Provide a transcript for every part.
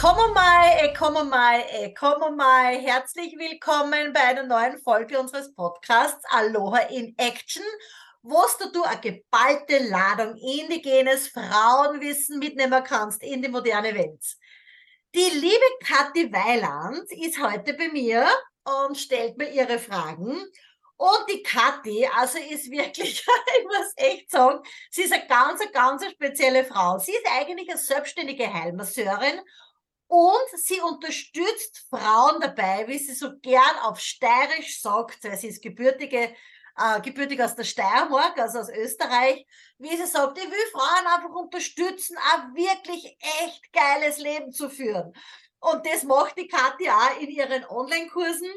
Kommen mal, kommen mal, kommen mal. Herzlich willkommen bei einer neuen Folge unseres Podcasts Aloha in Action, wo du eine geballte Ladung indigenes Frauenwissen mitnehmen kannst in die moderne Welt. Die liebe Kathi Weiland ist heute bei mir und stellt mir ihre Fragen. Und die Kathi, also ist wirklich, ich muss echt sagen, sie ist eine ganz, ganz spezielle Frau. Sie ist eigentlich eine selbstständige Heilmasseurin und sie unterstützt Frauen dabei, wie sie so gern auf Steirisch sagt, weil sie ist gebürtige, äh, gebürtig aus der Steiermark, also aus Österreich, wie sie sagt, ich will Frauen einfach unterstützen, ein wirklich echt geiles Leben zu führen. Und das macht die Kathi auch in ihren Online-Kursen.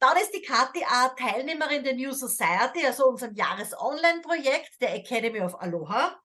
Dann ist die Kathi auch Teilnehmerin der New Society, also unserem Jahres-Online-Projekt der Academy of Aloha.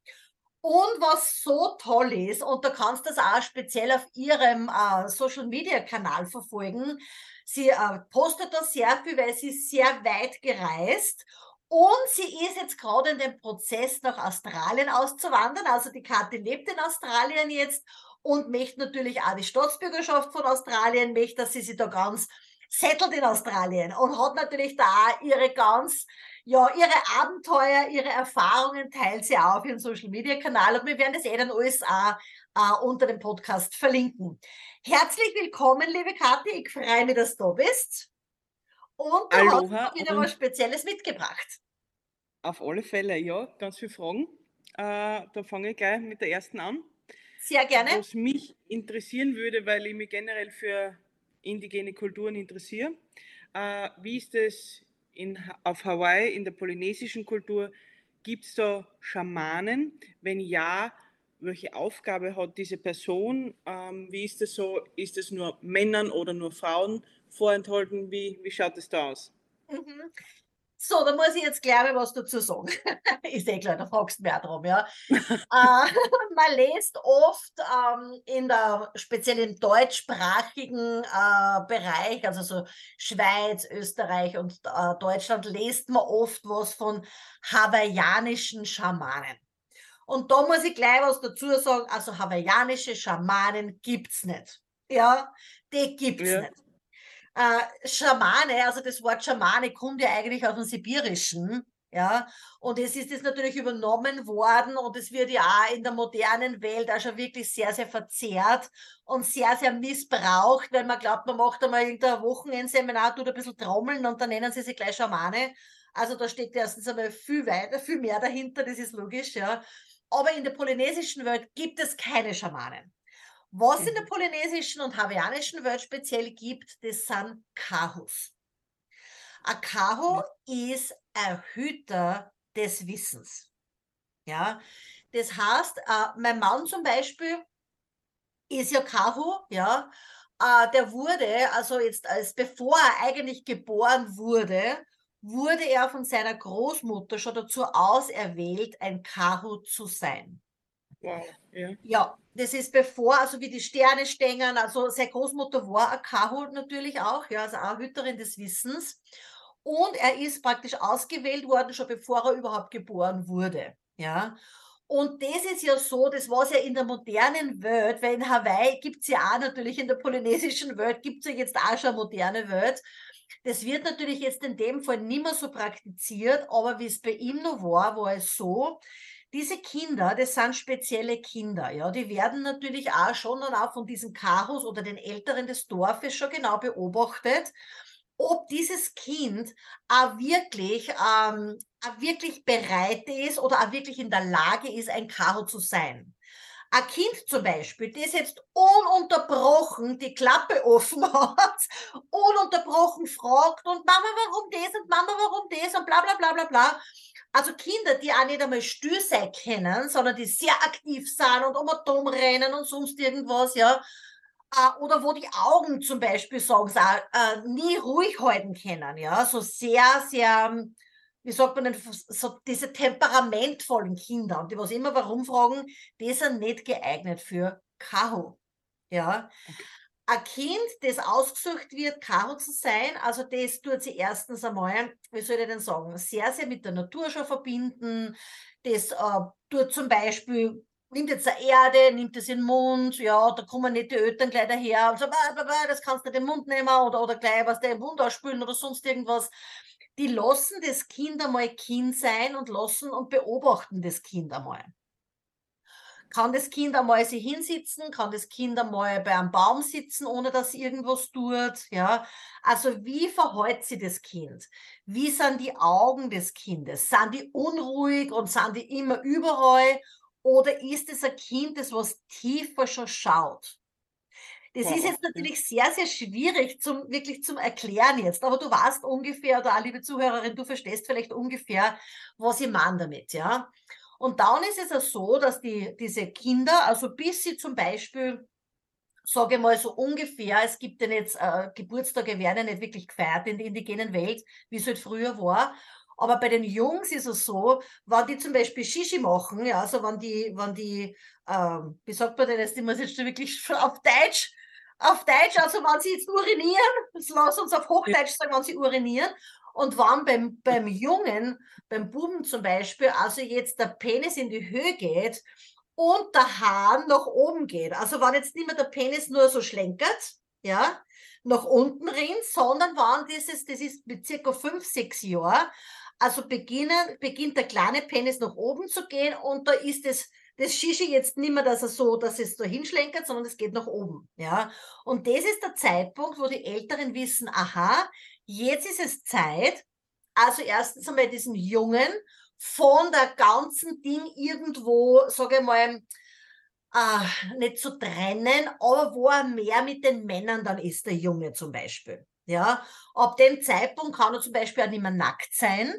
Und was so toll ist, und da kannst du das auch speziell auf ihrem äh, Social Media Kanal verfolgen, sie äh, postet da sehr viel, weil sie ist sehr weit gereist und sie ist jetzt gerade in dem Prozess, nach Australien auszuwandern. Also die Kathi lebt in Australien jetzt und möchte natürlich auch die Staatsbürgerschaft von Australien, möchte, dass sie sich da ganz settelt in Australien und hat natürlich da ihre ganz ja, ihre Abenteuer, ihre Erfahrungen teilt sie auch auf ihrem Social Media Kanal und wir werden das eh dann alles auch äh, unter dem Podcast verlinken. Herzlich willkommen, liebe Kathi. Ich freue mich, dass du bist. Und du Aloha hast wieder was Spezielles mitgebracht. Auf alle Fälle, ja, ganz viele Fragen. Äh, da fange ich gleich mit der ersten an. Sehr gerne. Was mich interessieren würde, weil ich mich generell für indigene Kulturen interessiere. Äh, wie ist es in, auf Hawaii, in der polynesischen Kultur, gibt es da Schamanen? Wenn ja, welche Aufgabe hat diese Person? Ähm, wie ist es so? Ist es nur Männern oder nur Frauen vorenthalten? Wie, wie schaut es da aus? Mhm. So, da muss ich jetzt gleich was dazu sagen. ist eh klar, da fragst du mehr drum, ja. äh, man liest oft ähm, in der, speziell im deutschsprachigen äh, Bereich, also so Schweiz, Österreich und äh, Deutschland, liest man oft was von hawaiianischen Schamanen. Und da muss ich gleich was dazu sagen, also hawaiianische Schamanen gibt's nicht. Ja, die gibt's ja. nicht äh, Schamane, also das Wort Schamane kommt ja eigentlich aus dem Sibirischen. Ja, und es ist jetzt natürlich übernommen worden und es wird ja auch in der modernen Welt auch schon wirklich sehr, sehr verzerrt und sehr, sehr missbraucht, weil man glaubt, man macht einmal irgendein Wochenendseminar, tut ein bisschen trommeln und dann nennen sie sich gleich Schamane. Also da steckt erstens einmal viel weiter, viel mehr dahinter, das ist logisch, ja. Aber in der polynesischen Welt gibt es keine Schamanen. Was in der mhm. polynesischen und hawaiianischen Welt speziell gibt, das sind Kahus. Ein Kahu ist ein Hüter des Wissens. Ja, das heißt, äh, mein Mann zum Beispiel ist ja Kahu, ja, äh, der wurde, also jetzt als bevor er eigentlich geboren wurde, wurde er von seiner Großmutter schon dazu auserwählt, ein Kahu zu sein. Wow, ja. ja, das ist bevor, also wie die Sterne stängern, also seine Großmutter war ein Kahu natürlich auch, ja, also auch Hüterin des Wissens. Und er ist praktisch ausgewählt worden, schon bevor er überhaupt geboren wurde. Ja. Und das ist ja so, das war ja in der modernen Welt, weil in Hawaii gibt es ja auch natürlich, in der polynesischen Welt gibt es ja jetzt auch schon moderne Welt. Das wird natürlich jetzt in dem Fall nicht mehr so praktiziert, aber wie es bei ihm noch war, war es so, diese Kinder, das sind spezielle Kinder, ja, die werden natürlich auch schon dann auch von diesen Karos oder den Älteren des Dorfes schon genau beobachtet, ob dieses Kind auch wirklich, ähm, auch wirklich bereit ist oder auch wirklich in der Lage ist, ein Karo zu sein. Ein Kind zum Beispiel, das jetzt ununterbrochen die Klappe offen hat, ununterbrochen fragt und Mama, warum das und Mama, warum das? und bla bla bla bla bla, also Kinder, die auch nicht einmal still sein können, sondern die sehr aktiv sind und um um rennen und sonst irgendwas, ja. Äh, oder wo die Augen zum Beispiel, sagen sie auch, äh, nie ruhig halten können, ja. So sehr, sehr, wie sagt man denn, so diese temperamentvollen Kinder und die was immer warum fragen, die sind nicht geeignet für Kaho. Ja. Okay ein Kind, das ausgesucht wird, Karo zu sein, also das tut sie erstens einmal, wie soll ich denn sagen, sehr, sehr mit der Natur schon verbinden. Das äh, tut zum Beispiel nimmt jetzt eine Erde, nimmt es in den Mund, ja, da kommen nicht die Eltern gleich daher und so, das kannst du den Mund nehmen oder, oder gleich was im Mund ausspülen oder sonst irgendwas. Die lassen das Kind einmal Kind sein und lassen und beobachten das Kind einmal. Kann das Kind einmal sich hinsitzen? Kann das Kind einmal bei einem Baum sitzen, ohne dass irgendwas tut? Ja, also wie verhält sich das Kind? Wie sind die Augen des Kindes? Sind die unruhig und sind die immer überall? Oder ist es ein Kind, das was tiefer schon schaut? Das ist jetzt natürlich sehr, sehr schwierig zum, wirklich zum Erklären jetzt, aber du weißt ungefähr, oder auch liebe Zuhörerin, du verstehst vielleicht ungefähr, was ich meine damit, ja. Und dann ist es ja so, dass die, diese Kinder, also bis sie zum Beispiel, sage ich mal so ungefähr, es gibt ja jetzt, äh, Geburtstage werden ja nicht wirklich gefeiert in der indigenen Welt, wie es halt früher war. Aber bei den Jungs ist es so, wenn die zum Beispiel Shishi machen, ja, also wenn die, wenn die, ähm, wie sagt man denn jetzt, ich muss jetzt wirklich auf Deutsch, auf Deutsch, also wenn sie jetzt urinieren, lass uns auf Hochdeutsch sagen, wenn sie urinieren, und wenn beim, beim Jungen, beim Buben zum Beispiel, also jetzt der Penis in die Höhe geht und der Hahn nach oben geht, also wenn jetzt nicht mehr der Penis nur so schlenkert, ja, nach unten rinnt, sondern wenn dieses, das ist mit circa fünf, sechs Jahren, also beginnen, beginnt der kleine Penis nach oben zu gehen und da ist es das Shishi jetzt nicht mehr, dass er so, dass es so hinschlenkert, sondern es geht nach oben, ja. Und das ist der Zeitpunkt, wo die Älteren wissen, aha, jetzt ist es Zeit, also erstens einmal diesen Jungen von der ganzen Ding irgendwo, sage ich mal, äh, nicht zu trennen, aber wo er mehr mit den Männern dann ist, der Junge zum Beispiel. Ja, ab dem Zeitpunkt kann er zum Beispiel auch nicht mehr nackt sein,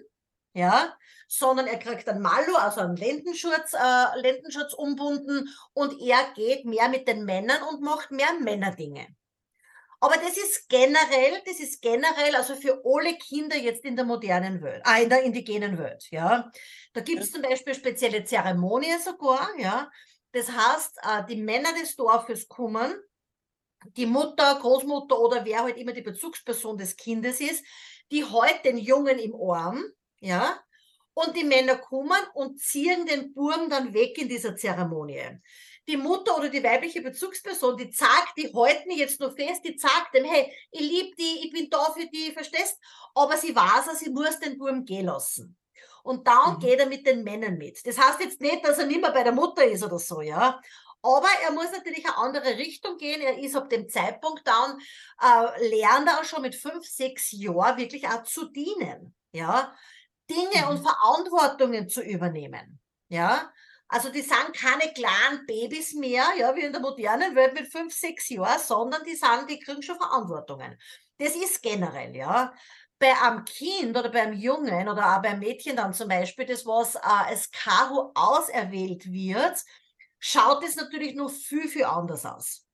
ja, sondern er kriegt einen Mallo, also einen Lendenschutz, äh, Lendenschutz umbunden und er geht mehr mit den Männern und macht mehr Männerdinge. Aber das ist generell, das ist generell, also für alle Kinder jetzt in der modernen Welt, ah, in der indigenen Welt, ja. Da gibt es zum Beispiel spezielle Zeremonien sogar, ja. Das heißt, äh, die Männer des Dorfes kommen, die Mutter, Großmutter oder wer halt immer die Bezugsperson des Kindes ist, die hält den Jungen im Arm, ja, und die Männer kommen und ziehen den Burm dann weg in dieser Zeremonie. Die Mutter oder die weibliche Bezugsperson, die sagt, die halten jetzt nur fest, die sagt dem, hey, ich liebe die, ich bin da für die, verstehst? Aber sie weiß, sie muss den Burm gehen lassen. Und dann mhm. geht er mit den Männern mit. Das heißt jetzt nicht, dass er nicht mehr bei der Mutter ist oder so, ja. Aber er muss natürlich eine andere Richtung gehen. Er ist ab dem Zeitpunkt dann, äh, lernt er auch schon mit fünf, sechs Jahren wirklich auch zu dienen. Ja, Dinge mhm. und Verantwortungen zu übernehmen. Ja, also die sind keine kleinen Babys mehr, ja, wie in der modernen Welt mit fünf, sechs Jahren, sondern die sind, die kriegen schon Verantwortungen. Das ist generell, ja. Bei einem Kind oder beim Jungen oder auch beim Mädchen dann zum Beispiel, das was äh, als Karo auserwählt wird, schaut es natürlich noch viel, viel anders aus.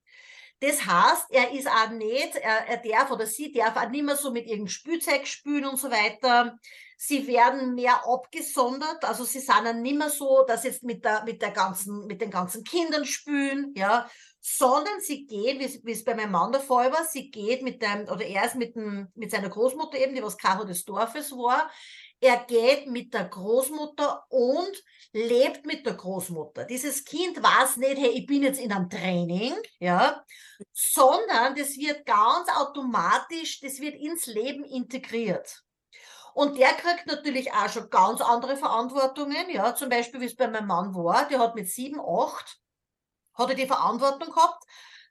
Das heißt, er ist auch nicht, er, er darf oder sie darf auch nicht mehr so mit irgendeinem Spielzeug spielen und so weiter. Sie werden mehr abgesondert, also sie sind dann nicht mehr so, dass jetzt mit der, mit der ganzen, mit den ganzen Kindern spielen, ja, sondern sie geht, wie es bei meinem Mann der Fall war, sie geht mit dem, oder er ist mit dem, mit seiner Großmutter eben, die was Karo des Dorfes war, er geht mit der Großmutter und lebt mit der Großmutter. Dieses Kind weiß nicht, hey, ich bin jetzt in einem Training, ja, sondern das wird ganz automatisch, das wird ins Leben integriert. Und der kriegt natürlich auch schon ganz andere Verantwortungen, ja, zum Beispiel, wie es bei meinem Mann war, der hat mit sieben, acht, hat er die Verantwortung gehabt,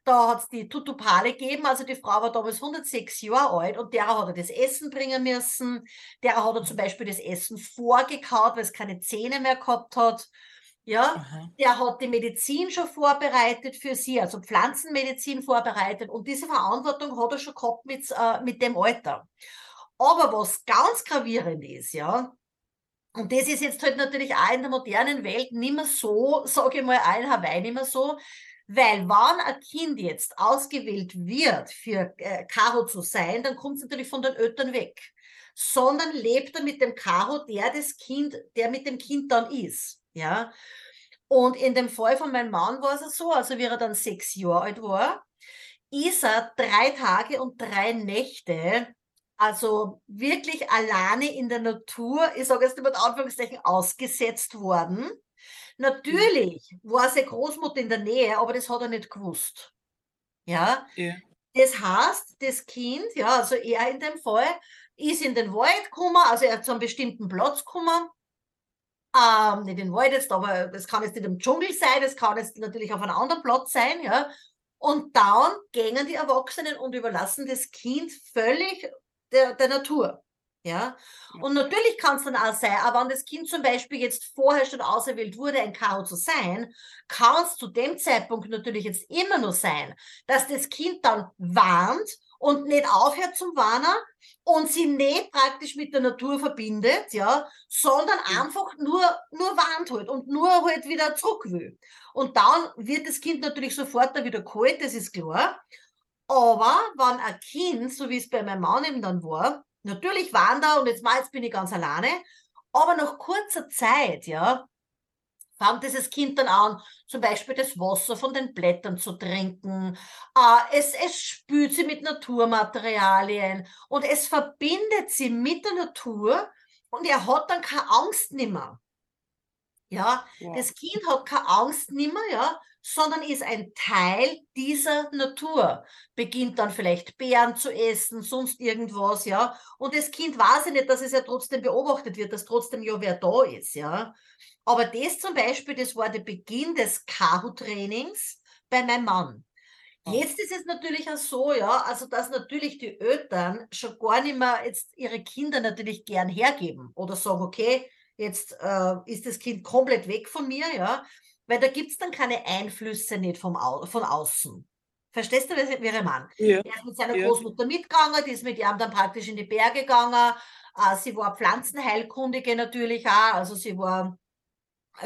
da hat es die Tutupale gegeben, also die Frau war damals 106 Jahre alt und derer hat er das Essen bringen müssen. Derer hat er zum Beispiel das Essen vorgekaut, weil es keine Zähne mehr gehabt hat. Ja, Aha. der hat die Medizin schon vorbereitet für sie, also Pflanzenmedizin vorbereitet und diese Verantwortung hat er schon gehabt mit, äh, mit dem Alter. Aber was ganz gravierend ist, ja, und das ist jetzt halt natürlich auch in der modernen Welt nicht mehr so, sage ich mal, ein Hawaii nicht mehr so, weil wann ein Kind jetzt ausgewählt wird, für äh, Karo zu sein, dann kommt es natürlich von den Eltern weg. Sondern lebt er mit dem Karo, der das Kind, der mit dem Kind dann ist. Ja. Und in dem Fall von meinem Mann war es so, also wie er dann sechs Jahre alt war, ist er drei Tage und drei Nächte also wirklich alleine in der Natur, ich sage jetzt mit Anführungszeichen, ausgesetzt worden. Natürlich war seine Großmutter in der Nähe, aber das hat er nicht gewusst. Ja. Ja. Das heißt, das Kind, ja, also er in dem Fall, ist in den Wald gekommen, also er hat zu einem bestimmten Platz gekommen, ähm, nicht in den Wald jetzt, aber das kann jetzt nicht im Dschungel sein, das kann jetzt natürlich auf einem anderen Platz sein, ja. Und dann gehen die Erwachsenen und überlassen das Kind völlig der, der Natur. Ja, und natürlich kann es dann auch sein, aber wenn das Kind zum Beispiel jetzt vorher schon auserwählt wurde, ein Karo zu sein, kann es zu dem Zeitpunkt natürlich jetzt immer nur sein, dass das Kind dann warnt und nicht aufhört zum Warnen und sie nicht praktisch mit der Natur verbindet, ja, sondern einfach nur, nur warnt halt und nur halt wieder zurück will. Und dann wird das Kind natürlich sofort da wieder geholt, das ist klar. Aber wenn ein Kind, so wie es bei meinem Mann eben dann war, Natürlich waren da und jetzt mal, jetzt bin ich ganz alleine. Aber nach kurzer Zeit, ja, fängt dieses Kind dann an, zum Beispiel das Wasser von den Blättern zu trinken. Äh, es, es spült sie mit Naturmaterialien und es verbindet sie mit der Natur und er hat dann keine Angst nimmer. Ja, ja. das Kind hat keine Angst nimmer, ja, sondern ist ein Teil dieser Natur. Beginnt dann vielleicht Beeren zu essen, sonst irgendwas, ja. Und das Kind weiß ja nicht, dass es ja trotzdem beobachtet wird, dass trotzdem ja wer da ist, ja. Aber das zum Beispiel, das war der Beginn des Kahu-Trainings bei meinem Mann. Jetzt ist es natürlich auch so, ja, also dass natürlich die Eltern schon gar nicht mehr jetzt ihre Kinder natürlich gern hergeben oder sagen, okay, jetzt äh, ist das Kind komplett weg von mir, ja, weil da gibt es dann keine Einflüsse nicht vom Au von außen. Verstehst du, wie ich meine? Ja. Er ist mit seiner ja. Großmutter mitgegangen, die ist mit ihm dann praktisch in die Berge gegangen. Äh, sie war Pflanzenheilkundige natürlich auch, also sie war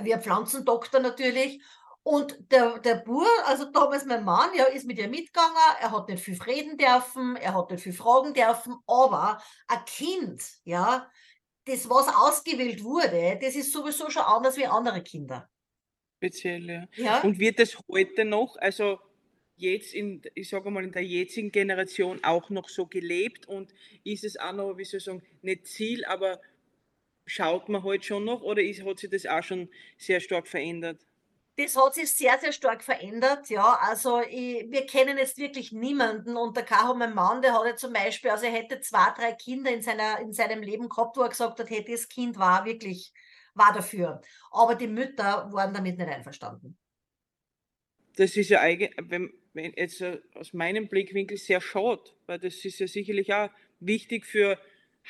wie ein Pflanzendoktor natürlich. Und der, der Bur, also damals mein Mann, ja, ist mit ihr mitgegangen, er hat nicht viel reden dürfen, er hat nicht viel fragen dürfen, aber ein Kind, ja, das, was ausgewählt wurde, das ist sowieso schon anders wie andere Kinder speziell, ja. Und wird es heute noch, also jetzt in, ich sage mal, in der jetzigen Generation auch noch so gelebt und ist es auch noch, wie soll ich sagen, nicht Ziel, aber schaut man heute schon noch oder ist, hat sich das auch schon sehr stark verändert? Das hat sich sehr, sehr stark verändert, ja. Also ich, wir kennen jetzt wirklich niemanden und der Kaho, mein Mann, der hatte zum Beispiel, also er hätte zwei, drei Kinder in, seiner, in seinem Leben gehabt, wo er gesagt hat, hey, das Kind war wirklich war dafür. Aber die Mütter waren damit nicht einverstanden. Das ist ja eigentlich, wenn, wenn jetzt aus meinem Blickwinkel sehr schade, weil das ist ja sicherlich auch wichtig für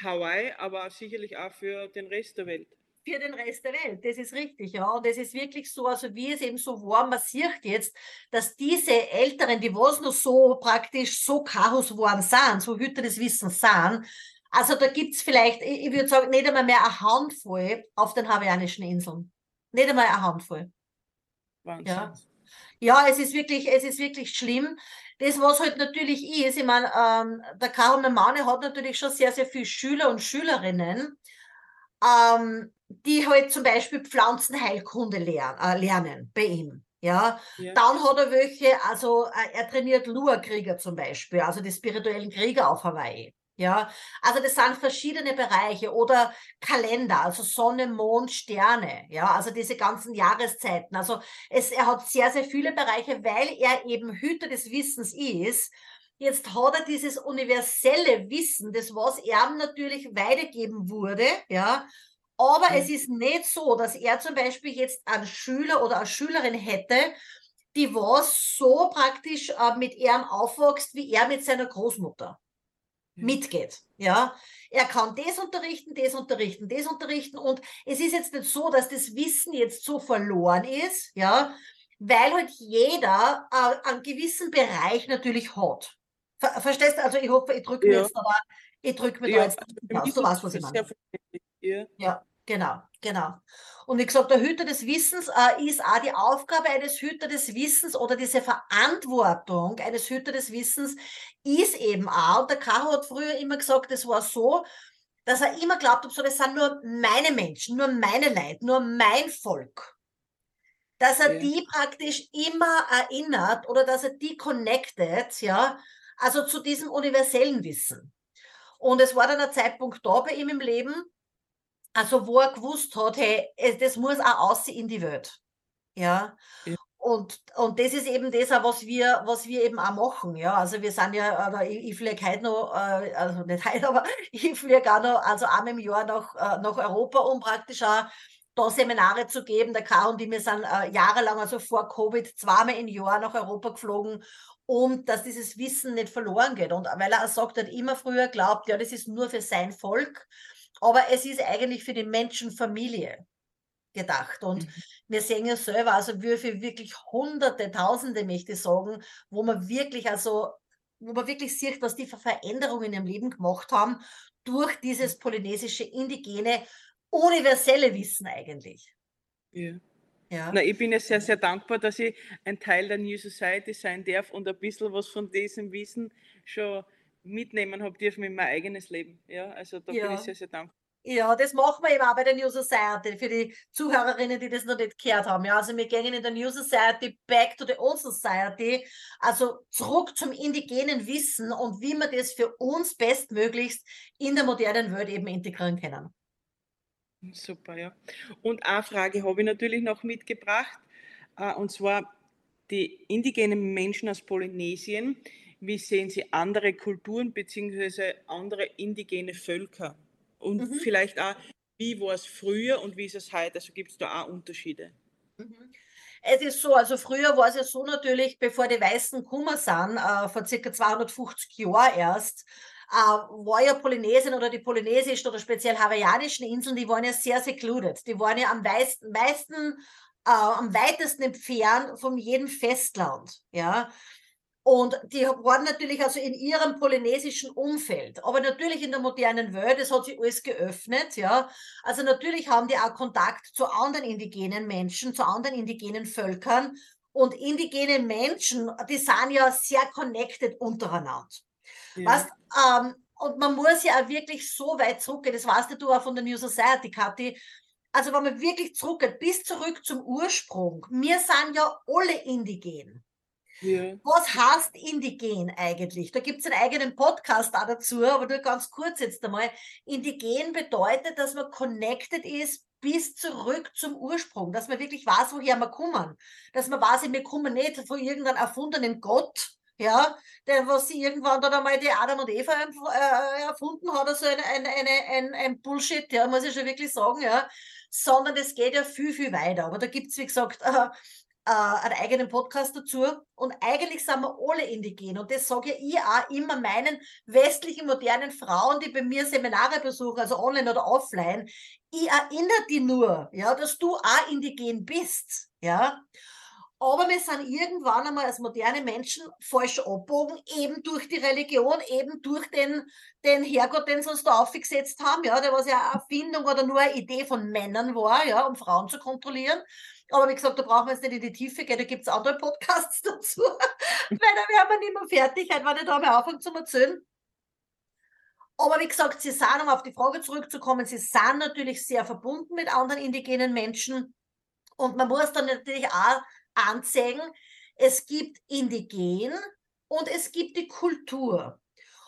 Hawaii, aber sicherlich auch für den Rest der Welt für den Rest der Welt. Das ist richtig, ja. Und es ist wirklich so, also wie es eben so war, man sieht jetzt, dass diese Älteren, die was noch so praktisch so Chaos waren sind, so Hüter des Wissens sind, also da gibt es vielleicht, ich, ich würde sagen, nicht einmal mehr eine Handvoll auf den Hawaiianischen Inseln. Nicht einmal eine Handvoll. Wahnsinn. Ja. ja, es ist wirklich, es ist wirklich schlimm. Das, was halt natürlich ist, ich meine, ähm, der Karol Mane hat natürlich schon sehr, sehr viele Schüler und Schülerinnen, ähm, die halt zum Beispiel Pflanzenheilkunde lernen, äh, lernen bei ihm. Ja? ja? dann hat er welche, also äh, er trainiert Lua-Krieger zum Beispiel, also die spirituellen Krieger auf Hawaii. Ja, also das sind verschiedene Bereiche oder Kalender, also Sonne, Mond, Sterne, ja, also diese ganzen Jahreszeiten. Also es, er hat sehr, sehr viele Bereiche, weil er eben Hüter des Wissens ist. Jetzt hat er dieses universelle Wissen, das was er natürlich weitergeben wurde, ja. Aber mhm. es ist nicht so, dass er zum Beispiel jetzt einen Schüler oder eine Schülerin hätte, die was so praktisch äh, mit ihm aufwächst, wie er mit seiner Großmutter mitgeht. Ja, er kann das unterrichten, das unterrichten, das unterrichten und es ist jetzt nicht so, dass das Wissen jetzt so verloren ist, ja, weil halt jeder äh, einen gewissen Bereich natürlich hat. Ver verstehst du? Also ich hoffe, ich drücke mir jetzt aber, ich drücke mir ja, da jetzt aus. Du weißt, was ich meine. Ja. ja, genau, genau. Und wie gesagt, der Hüter des Wissens äh, ist auch die Aufgabe eines Hüter des Wissens oder diese Verantwortung eines Hüter des Wissens ist eben auch, und der Caro hat früher immer gesagt, es war so, dass er immer glaubt, so, das sind nur meine Menschen, nur meine Leute, nur mein Volk. Dass er ja. die praktisch immer erinnert oder dass er die connected, ja, also zu diesem universellen Wissen. Und es war dann ein Zeitpunkt da bei ihm im Leben, also wo er gewusst hat, hey, das muss auch aussehen in die Welt. Ja. ja. Und, und das ist eben das, was wir, was wir eben auch machen. Ja, also wir sind ja, oder ich, ich fliege heute noch, äh, also nicht heute, aber ich fliege auch noch, also einmal im Jahr nach, äh, nach Europa, um praktisch auch da Seminare zu geben. Der K und die, wir sind äh, jahrelang, also vor Covid, zweimal im Jahr nach Europa geflogen, um dass dieses Wissen nicht verloren geht. Und weil er auch sagt, er hat immer früher glaubt, ja, das ist nur für sein Volk, aber es ist eigentlich für die Menschenfamilie gedacht. Und mhm. wir sehen ja selber, also wie viele wirklich Hunderte, Tausende, möchte ich sagen, wo man wirklich, also, wo man wirklich sieht, was die für Veränderungen im Leben gemacht haben durch dieses polynesische, indigene, universelle Wissen eigentlich. Ja. Ja. Na, ich bin ja sehr, sehr dankbar, dass ich ein Teil der New Society sein darf und ein bisschen was von diesem Wissen schon mitnehmen habe dürfen in mein eigenes Leben. Ja, also da ja. bin ich sehr, sehr dankbar. Ja, das machen wir eben auch bei der New Society, für die Zuhörerinnen, die das noch nicht gehört haben. Ja, also wir gehen in der New Society back to the Old Society, also zurück zum indigenen Wissen und wie wir das für uns bestmöglichst in der modernen Welt eben integrieren können. Super, ja. Und eine Frage habe ich natürlich noch mitgebracht, äh, und zwar die indigenen Menschen aus Polynesien. Wie sehen Sie andere Kulturen bzw. andere indigene Völker? Und mhm. vielleicht auch, wie war es früher und wie ist es heute? Also gibt es da auch Unterschiede? Mhm. Es ist so, also früher war es ja so natürlich, bevor die Weißen gekommen sind, äh, vor circa 250 Jahren erst, äh, war ja Polynesien oder die polynesischen oder speziell hawaiianischen Inseln, die waren ja sehr secluded. Die waren ja am meisten, meisten äh, am weitesten entfernt von jedem Festland. Ja, und die waren natürlich also in ihrem polynesischen Umfeld. Aber natürlich in der modernen Welt, es hat sich alles geöffnet, ja. Also natürlich haben die auch Kontakt zu anderen indigenen Menschen, zu anderen indigenen Völkern. Und indigene Menschen, die sind ja sehr connected untereinander. Ja. Weißt, ähm, und man muss ja auch wirklich so weit zurückgehen, das weißt du auch von der New Society, Kathi. Also wenn man wirklich zurückgeht, bis zurück zum Ursprung. Wir sind ja alle indigen. Ja. Was heißt indigen eigentlich? Da gibt es einen eigenen Podcast auch dazu, aber nur ganz kurz jetzt einmal. Indigen bedeutet, dass man connected ist bis zurück zum Ursprung, dass man wirklich weiß, woher wir kommen. Dass man weiß, wir kommen nicht von irgendeinem erfundenen Gott, ja, der, was sie irgendwann dann einmal die Adam und Eva äh, erfunden hat, also ein, ein, ein, ein, Bullshit, ja, muss ich schon wirklich sagen, ja, sondern es geht ja viel, viel weiter. Aber da gibt es, wie gesagt, äh, einen eigenen Podcast dazu. Und eigentlich sind wir alle indigen. Und das sage ich auch immer meinen westlichen, modernen Frauen, die bei mir Seminare besuchen, also online oder offline. Ich erinnere die nur, ja, dass du auch indigen bist. Ja. Aber wir sind irgendwann einmal als moderne Menschen falsch abbogen, eben durch die Religion, eben durch den, den Herrgott, den sie uns da aufgesetzt haben, ja, der was ja eine Erfindung oder nur eine Idee von Männern war, ja, um Frauen zu kontrollieren. Aber wie gesagt, da brauchen wir jetzt nicht in die Tiefe gehen, da gibt es andere Podcasts dazu, weil da wären wir nicht mehr fertig, wenn ich da mal anfange zu erzählen. Aber wie gesagt, sie sind, um auf die Frage zurückzukommen, sie sind natürlich sehr verbunden mit anderen indigenen Menschen. Und man muss dann natürlich auch anzeigen, es gibt Indigen und es gibt die Kultur.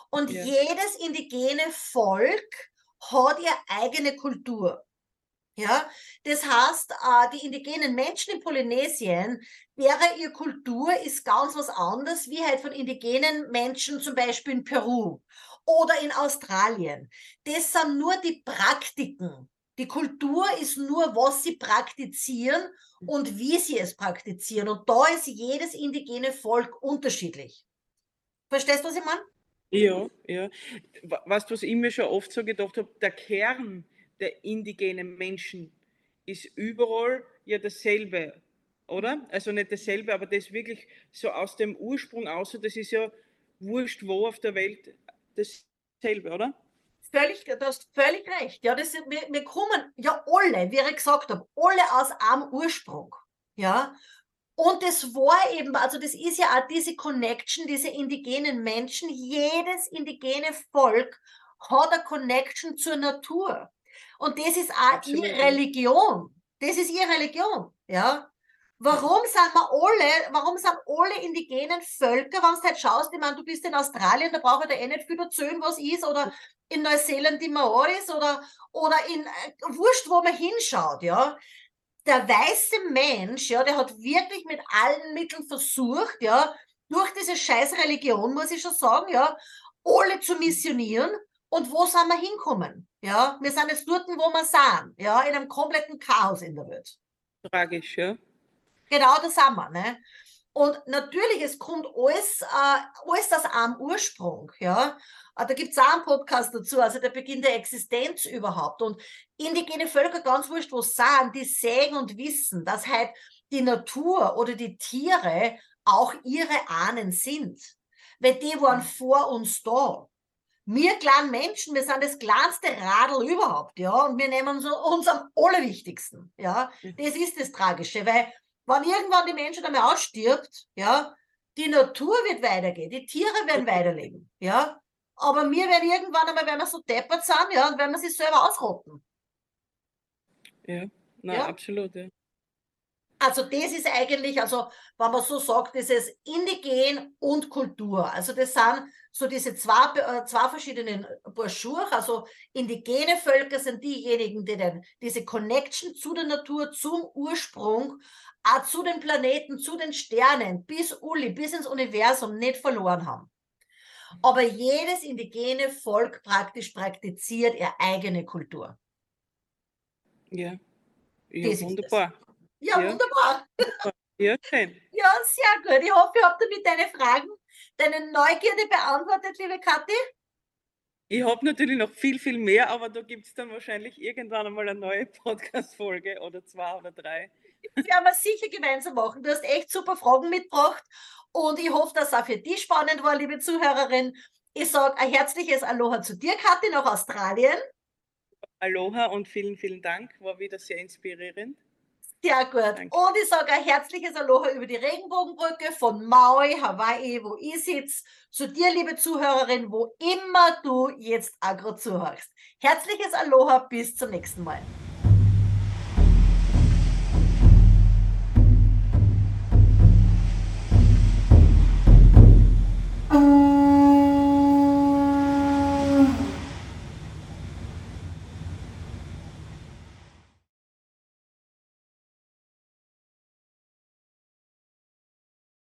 Und ja. jedes indigene Volk hat ihre eigene Kultur. Ja, das heißt, äh, die indigenen Menschen in Polynesien, deren ihre Kultur ist ganz was anderes, wie halt von indigenen Menschen zum Beispiel in Peru oder in Australien. Das sind nur die Praktiken. Die Kultur ist nur, was sie praktizieren und wie sie es praktizieren. Und da ist jedes indigene Volk unterschiedlich. Verstehst du, was ich meine? Ja, ja. Was, was ich mir schon oft so gedacht habe, der Kern der indigenen Menschen ist überall ja dasselbe, oder? Also nicht dasselbe, aber das wirklich so aus dem Ursprung aus, das ist ja wurscht wo auf der Welt dasselbe, oder? Völlig, du hast völlig recht. Ja, das, wir, wir kommen ja alle, wie ich gesagt habe, alle aus einem Ursprung. Ja, und das war eben, also das ist ja auch diese Connection, diese indigenen Menschen. Jedes indigene Volk hat eine Connection zur Natur. Und das ist auch Absolut. ihre Religion. Das ist ihre Religion. Ja. Warum sind wir alle, warum sind alle indigenen Völker, wenn du halt schaust, ich meine, du bist in Australien, da brauche ich dir eh nicht viel erzählen, was ist, oder in Neuseeland die Maoris, oder, oder in, äh, wurscht, wo man hinschaut, ja. der weiße Mensch, ja, der hat wirklich mit allen Mitteln versucht, ja, durch diese scheiß Religion, muss ich schon sagen, ja, alle zu missionieren. Und wo sind wir hinkommen? Ja, wir sind jetzt dort, wo wir sind, ja, in einem kompletten Chaos in der Welt. Tragisch, ja. Genau das sind wir, ne? Und natürlich, es kommt alles, äh, alles aus einem Ursprung, ja. Äh, da gibt es auch einen Podcast dazu, also der Beginn der Existenz überhaupt. Und indigene Völker, ganz wurscht, wo sie sind, die sehen und wissen, dass halt die Natur oder die Tiere auch ihre Ahnen sind. Weil die waren vor uns da. Wir kleinen Menschen, wir sind das kleinste Radl überhaupt, ja, und wir nehmen uns, uns am allerwichtigsten, ja. Mhm. Das ist das Tragische, weil wenn irgendwann die Menschen einmal ausstirbt, ja, die Natur wird weitergehen, die Tiere werden weiterleben, ja, aber wir werden irgendwann einmal, wenn wir so deppert sind, ja, und wenn wir sich selber ausrotten. Ja, nein, ja? absolut, ja. Also das ist eigentlich, also wenn man so sagt, dieses Indigen und Kultur. Also das sind so diese zwei, äh, zwei verschiedenen Broschüren. Also indigene Völker sind diejenigen, die dann diese Connection zu der Natur, zum Ursprung, auch zu den Planeten, zu den Sternen, bis Uli, bis ins Universum nicht verloren haben. Aber jedes indigene Volk praktisch praktiziert ihre eigene Kultur. Ja, ja wunderbar. Ja, ja, wunderbar. Ja, schön. Ja, sehr gut. Ich hoffe, ich habe damit deine Fragen, deine Neugierde beantwortet, liebe Kathi. Ich habe natürlich noch viel, viel mehr, aber da gibt es dann wahrscheinlich irgendwann einmal eine neue Podcast-Folge oder zwei oder drei. Das werden wir sicher gemeinsam machen. Du hast echt super Fragen mitgebracht und ich hoffe, dass es auch für dich spannend war, liebe Zuhörerin. Ich sage ein herzliches Aloha zu dir, Kathi, nach Australien. Aloha und vielen, vielen Dank. War wieder sehr inspirierend. Sehr gut. Danke. Und ich sage ein herzliches Aloha über die Regenbogenbrücke von Maui, Hawaii, wo ich sitze, zu dir, liebe Zuhörerin, wo immer du jetzt agro zuhörst. Herzliches Aloha, bis zum nächsten Mal.